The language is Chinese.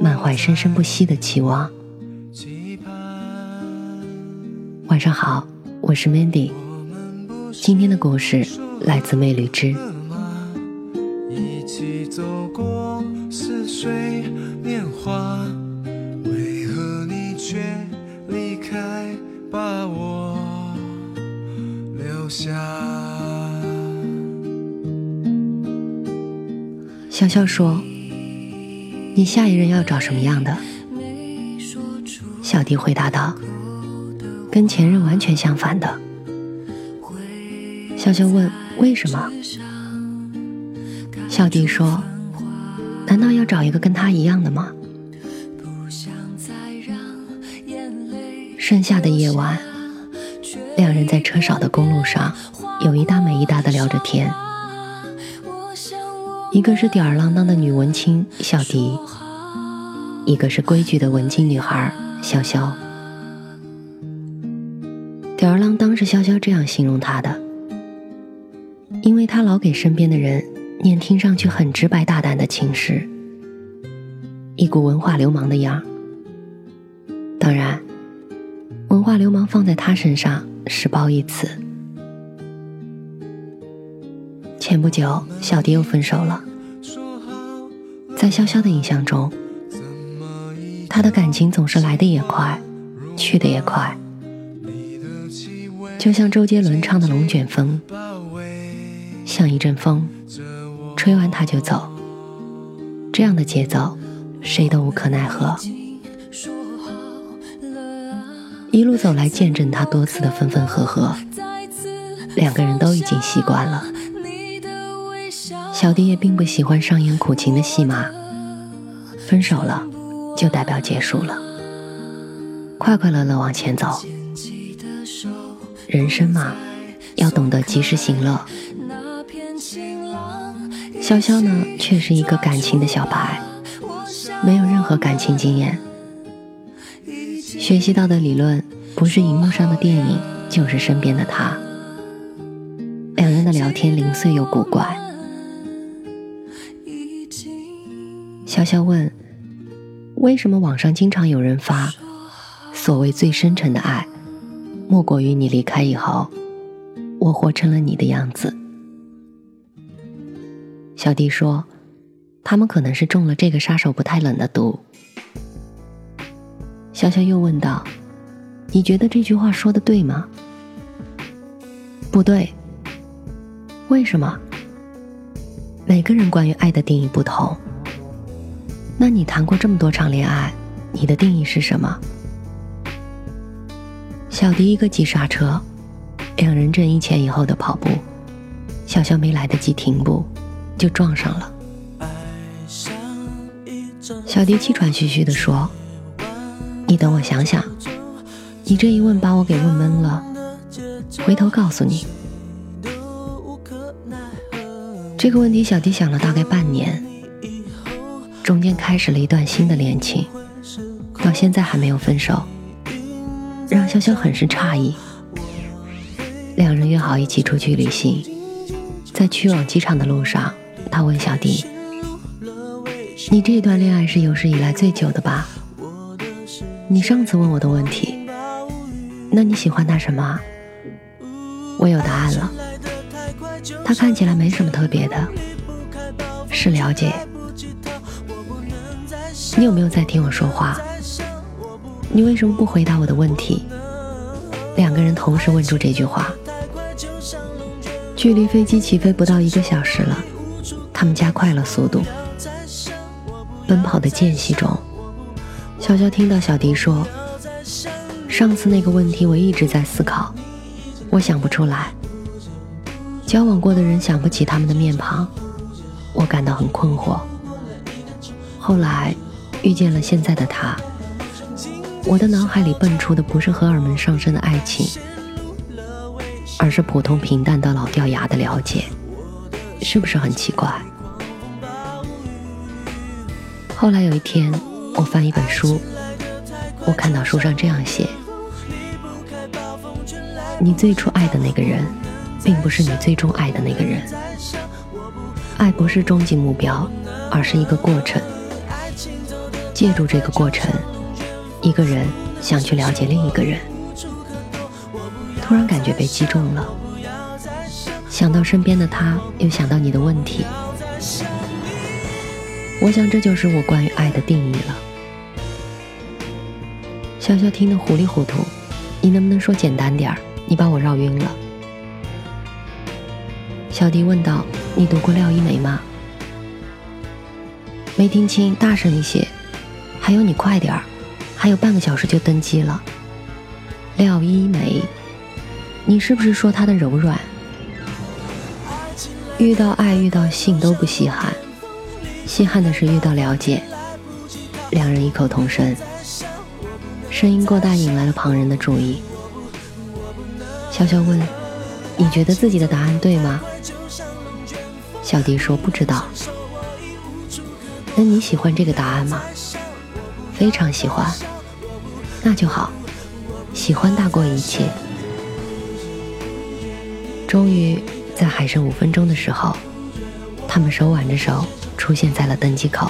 满怀生生不息的期望。期盼晚上好。我是 Mandy，今天的故事来自魅力之。一起走过似水年华，为何你却离开，把我留下？潇潇说：“你下一任要找什么样的？”小迪回答道。跟前任完全相反的。潇潇问：“为什么？”小迪说：“难道要找一个跟他一样的吗？”盛夏的夜晚，两人在车少的公路上，有一搭没一搭的聊着天。一个是吊儿郎当的女文青小迪，一个是规矩的文静女孩潇潇。吊儿郎当是潇潇这样形容他的，因为他老给身边的人念听上去很直白大胆的情诗，一股文化流氓的样当然，文化流氓放在他身上是褒义词。前不久，小迪又分手了。在潇潇的印象中，他的感情总是来的也快，去的也快。就像周杰伦唱的《龙卷风》，像一阵风，吹完他就走。这样的节奏，谁都无可奈何。一路走来，见证他多次的分分合合，两个人都已经习惯了。小迪也并不喜欢上演苦情的戏码，分手了，就代表结束了，快快乐乐往前走。人生嘛，要懂得及时行乐。潇潇呢，却是一个感情的小白，没有任何感情经验。学习到的理论，不是荧幕上的电影，就是身边的他。两人的聊天零碎又古怪。潇潇问：“为什么网上经常有人发所谓最深沉的爱？”莫过于你离开以后，我活成了你的样子。小弟说，他们可能是中了这个杀手不太冷的毒。潇潇又问道：“你觉得这句话说的对吗？”不对。为什么？每个人关于爱的定义不同。那你谈过这么多场恋爱，你的定义是什么？小迪一个急刹车，两人正一前一后的跑步，小肖没来得及停步，就撞上了。小迪气喘吁吁地说：“你等我想想，你这一问把我给问懵了，回头告诉你。”这个问题，小迪想了大概半年，中间开始了一段新的恋情，到现在还没有分手。让潇潇很是诧异。两人约好一起出去旅行，在去往机场的路上，他问小迪：“你这段恋爱是有史以来最久的吧？”你上次问我的问题，那你喜欢他什么？我有答案了。他看起来没什么特别的，是了解。你有没有在听我说话？你为什么不回答我的问题？两个人同时问出这句话。距离飞机起飞不到一个小时了，他们加快了速度。奔跑的间隙中，潇潇听到小迪说：“上次那个问题我一直在思考，我想不出来。交往过的人想不起他们的面庞，我感到很困惑。后来遇见了现在的他，我的脑海里蹦出的不是荷尔蒙上升的爱情，而是普通平淡到老掉牙的了解，是不是很奇怪？后来有一天，我翻一本书，我看到书上这样写：你最初爱的那个人，并不是你最终爱的那个人。爱不是终极目标，而是一个过程。借助这个过程，一个人想去了解另一个人，突然感觉被击中了。想到身边的他，又想到你的问题。我想这就是我关于爱的定义了。潇潇听得糊里糊涂，你能不能说简单点儿？你把我绕晕了。小迪问道：“你读过廖一梅吗？”没听清，大声一些。还有你快点儿，还有半个小时就登机了。廖一梅，你是不是说他的柔软？遇到爱遇到性都不稀罕，稀罕的是遇到了解。两人异口同声，声音过大引来了旁人的注意。潇潇问：“你觉得自己的答案对吗？”小迪说：“不知道。”那你喜欢这个答案吗？非常喜欢，那就好，喜欢大过一切。终于在还剩五分钟的时候，他们手挽着手出现在了登机口。